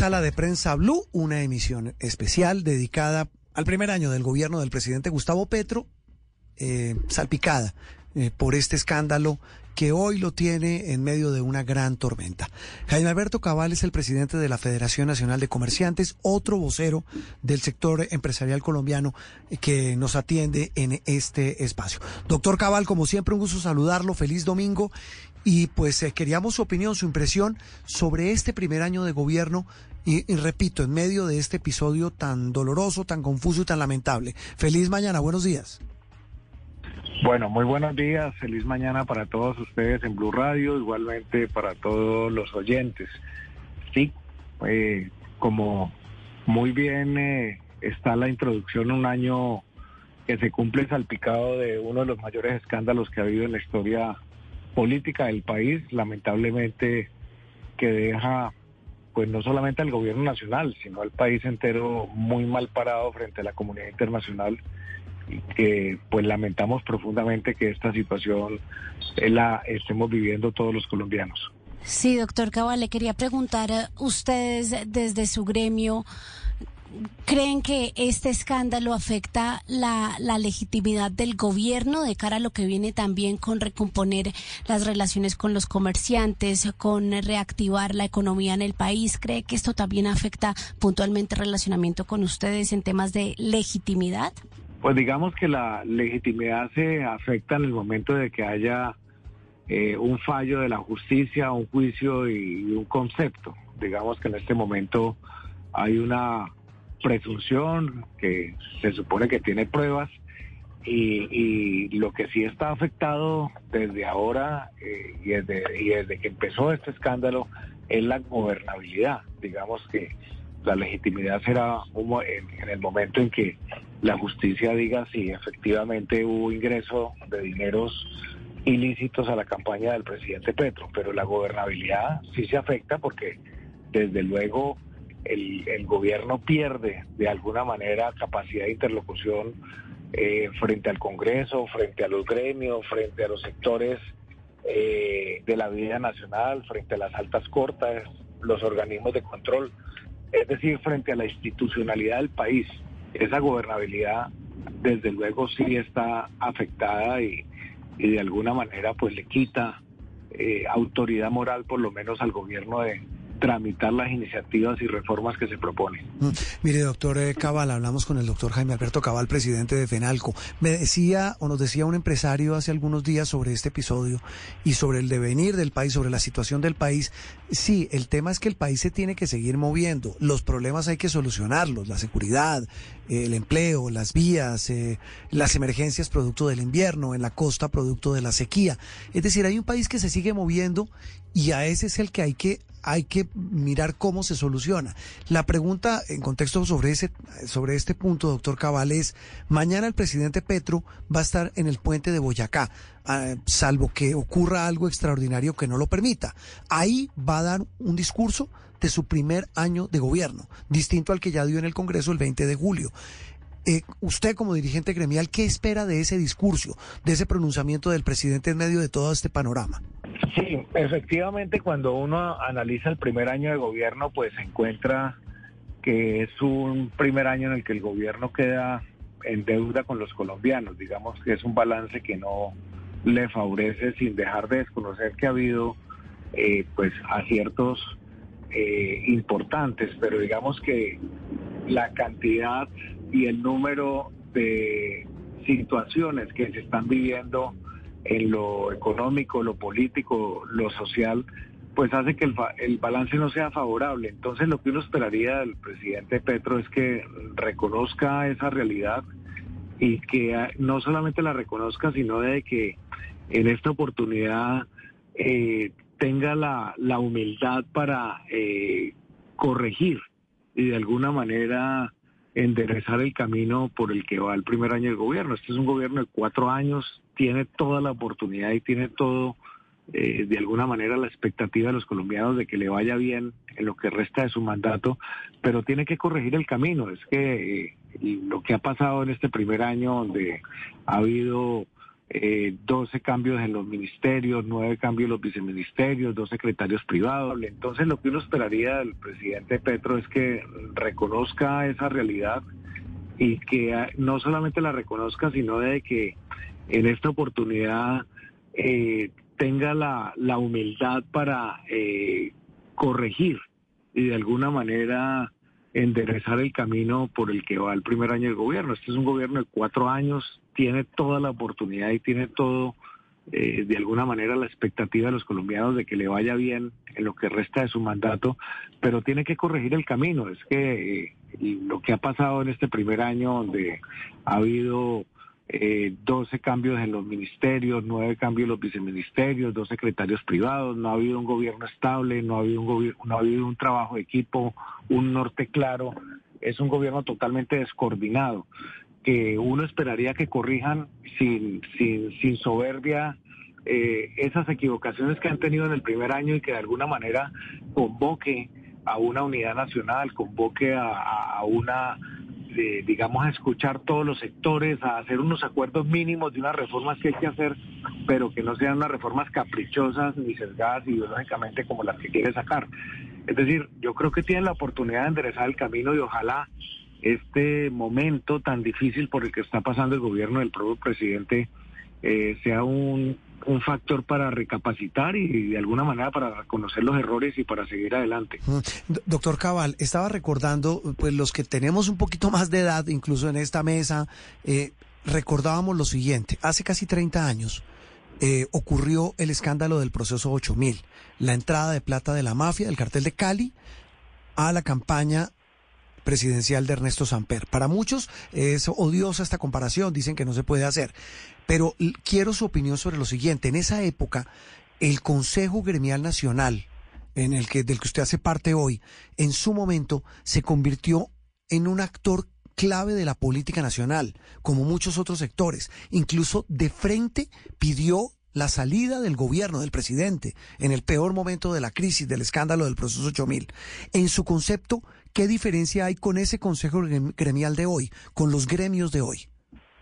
Sala de Prensa Blue, una emisión especial dedicada al primer año del gobierno del presidente Gustavo Petro, eh, salpicada eh, por este escándalo que hoy lo tiene en medio de una gran tormenta. Jaime Alberto Cabal es el presidente de la Federación Nacional de Comerciantes, otro vocero del sector empresarial colombiano que nos atiende en este espacio. Doctor Cabal, como siempre, un gusto saludarlo, feliz domingo y pues eh, queríamos su opinión, su impresión sobre este primer año de gobierno y, repito, en medio de este episodio tan doloroso, tan confuso y tan lamentable. Feliz mañana, buenos días. Bueno, muy buenos días, feliz mañana para todos ustedes en Blue Radio, igualmente para todos los oyentes. Sí, eh, como muy bien eh, está la introducción, un año que se cumple salpicado de uno de los mayores escándalos que ha habido en la historia política del país, lamentablemente que deja pues no solamente al gobierno nacional, sino al país entero muy mal parado frente a la comunidad internacional y que pues lamentamos profundamente que esta situación la estemos viviendo todos los colombianos. Sí, doctor Cabal, le quería preguntar, ustedes desde su gremio, ¿creen que este escándalo afecta la, legitimidad del gobierno de cara a lo que viene también con recomponer las relaciones con los comerciantes, con reactivar la economía en el país? ¿Cree que esto también afecta puntualmente el relacionamiento con ustedes en temas de legitimidad? Pues digamos que la legitimidad se afecta en el momento de que haya eh, un fallo de la justicia, un juicio y un concepto. Digamos que en este momento hay una presunción que se supone que tiene pruebas y, y, lo que sí está afectado desde ahora eh, y, desde, que empezó este escándalo es la gobernabilidad. Digamos que la legitimidad será en, el momento en que la justicia diga si efectivamente hubo ingreso de dineros ilícitos a la campaña del presidente Petro, pero la gobernabilidad sí se afecta porque desde luego el, el gobierno pierde de alguna manera capacidad de interlocución eh, frente al Congreso, frente a los gremios, frente a los sectores eh, de la vida nacional, frente a las altas cortas, los organismos de control es decir, frente a la institucionalidad del país. Esa gobernabilidad, desde luego, sí está afectada y, de alguna manera pues le quita eh, autoridad moral por lo menos al gobierno de, tramitar las iniciativas y reformas que se proponen. Mm. Mire, doctor eh, Cabal, hablamos con el doctor Jaime Alberto Cabal, presidente de FENALCO. Me decía o nos decía un empresario hace algunos días sobre este episodio y sobre el devenir del país, sobre la situación del país. Sí, el tema es que el país se tiene que seguir moviendo. Los problemas hay que solucionarlos, la seguridad, el empleo, las vías, eh, las emergencias producto del invierno, en la costa producto de la sequía. Es decir, hay un país que se sigue moviendo y a ese es el que hay que hay que mirar cómo se soluciona. La pregunta en contexto sobre ese sobre este punto, doctor Cabal, es mañana el presidente Petro va a estar en el puente de Boyacá, eh, salvo que ocurra algo extraordinario que no lo permita. Ahí va a dar un discurso de su primer año de gobierno, distinto al que ya dio en el Congreso el 20 de julio. Eh, usted como dirigente gremial, ¿qué espera de ese discurso, de ese pronunciamiento del presidente en medio de todo este panorama? Sí, efectivamente, cuando uno analiza el primer año de gobierno, pues se encuentra que es un primer año en el que el gobierno queda en deuda con los colombianos. Digamos que es un balance que no le favorece sin dejar de desconocer que ha habido eh, pues aciertos eh, importantes, pero digamos que la cantidad y el número de situaciones que se están viviendo en lo económico, lo político, lo social, pues hace que el, el, balance no sea favorable. Entonces lo que uno esperaría del presidente Petro es que reconozca esa realidad y que ah, no solamente la reconozca, sino de que en esta oportunidad eh, tenga la, la, humildad para eh, corregir y de alguna manera enderezar el camino por el que va el primer año del gobierno. Este es un gobierno de cuatro años, tiene toda la oportunidad y tiene todo, eh, de alguna manera, la expectativa de los colombianos de que le vaya bien en lo que resta de su mandato, pero tiene que corregir el camino. Es que eh, lo que ha pasado en este primer año, donde ha habido eh, 12 cambios en los ministerios, 9 cambios en los viceministerios, dos secretarios privados. Entonces lo que uno esperaría del presidente Petro es que reconozca esa realidad y que ah, no solamente la reconozca, sino de que en esta oportunidad eh, tenga la, la, humildad para eh, corregir y de alguna manera enderezar el camino por el que va el primer año del gobierno. Este es un gobierno de cuatro años, tiene toda la oportunidad y tiene todo, eh, de alguna manera, la expectativa de los colombianos de que le vaya bien en lo que resta de su mandato, pero tiene que corregir el camino. Es que eh, lo que ha pasado en este primer año, donde ha habido eh, 12 cambios en los ministerios, 9 cambios en los viceministerios, dos secretarios privados, no ha habido un gobierno estable, no ha habido un, no ha habido un trabajo de equipo, un norte claro, es un gobierno totalmente descoordinado, que uno esperaría que corrijan sin, sin, sin soberbia eh, esas equivocaciones que han tenido en el primer año y que de alguna manera convoque a una unidad nacional, convoque a, a una digamos, a escuchar todos los sectores, a hacer unos acuerdos mínimos de unas reformas que hay que hacer, pero que no sean unas reformas caprichosas ni sesgadas ideológicamente como las que quiere sacar. Es decir, yo creo que tienen la oportunidad de enderezar el camino y ojalá este momento tan difícil por el que está pasando el gobierno del propio presidente eh, sea un, un factor para recapacitar y de alguna manera para reconocer los errores y para seguir adelante. Mm. Doctor Cabal, estaba recordando, pues los que tenemos un poquito más de edad, incluso en esta mesa, eh, recordábamos lo siguiente, hace casi 30 años eh, ocurrió el escándalo del proceso 8000, la entrada de plata de la mafia, del cartel de Cali, a la campaña presidencial de Ernesto Samper. Para muchos es odiosa esta comparación, dicen que no se puede hacer. Pero quiero su opinión sobre lo siguiente. En esa época, el Consejo Gremial Nacional, en el que, del que usted hace parte hoy, en su momento se convirtió en un actor clave de la política nacional, como muchos otros sectores. Incluso de frente pidió la salida del gobierno, del presidente, en el peor momento de la crisis, del escándalo del proceso 8000. En su concepto, ¿qué diferencia hay con ese consejo gremial de hoy, con los gremios de hoy?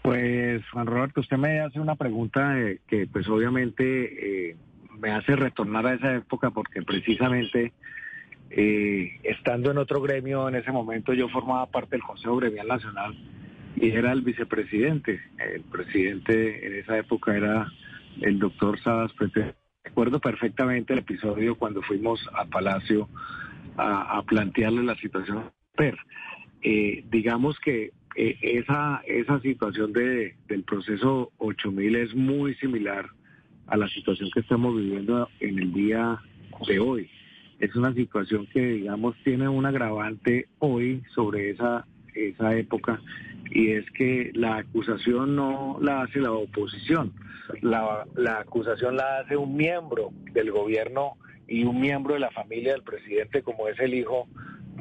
Pues, Juan Roberto, usted me hace una pregunta que, pues, obviamente eh, me hace retornar a esa época porque precisamente eh, estando en otro gremio en ese momento yo formaba parte del Consejo Gremial Nacional y era el vicepresidente. El presidente en esa época era el doctor Sadas Recuerdo perfectamente el episodio cuando fuimos a Palacio a, plantearle la situación. Eh, digamos que eh, esa, esa situación de, del proceso 8000 es muy similar a la situación que estamos viviendo en el día de hoy. Es una situación que, digamos, tiene un agravante hoy sobre esa, esa época y es que la acusación no la hace la oposición, la, la acusación la hace un miembro del gobierno y un miembro de la familia del presidente como es el hijo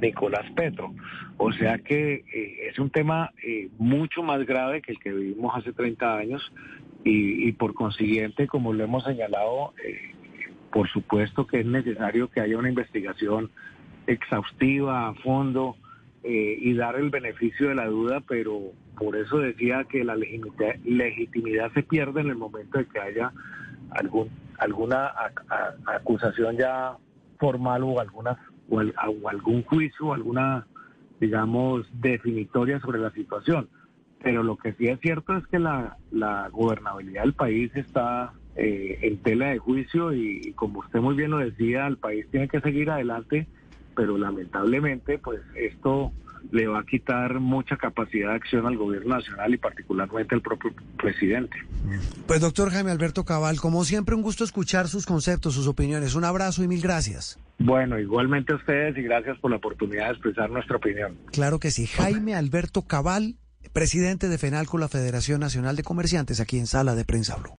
Nicolás Petro. O sea que eh, es un tema eh, mucho más grave que el que vivimos hace 30 años y, por consiguiente, como lo hemos señalado, eh, por supuesto que es necesario que haya una investigación exhaustiva a fondo y dar el beneficio de la duda, pero por eso decía que la legitimidad, se pierde en el momento de que haya algún, alguna acusación ya formal o algunas o, algún juicio alguna, digamos, definitoria sobre la situación. Pero lo que sí es cierto es que la, la gobernabilidad del país está eh, en tela de juicio y, como usted muy bien lo decía, el país tiene que seguir adelante, pero lamentablemente pues esto le va a quitar mucha capacidad de acción al gobierno nacional y particularmente al propio presidente. Pues doctor Jaime Alberto Cabal, como siempre un gusto escuchar sus conceptos, sus opiniones. Un abrazo y mil gracias. Bueno, igualmente a ustedes y gracias por la oportunidad de expresar nuestra opinión. Claro que sí. Jaime Alberto Cabal, presidente de FENALCO, la Federación Nacional de Comerciantes, aquí en Sala de Prensa Blue.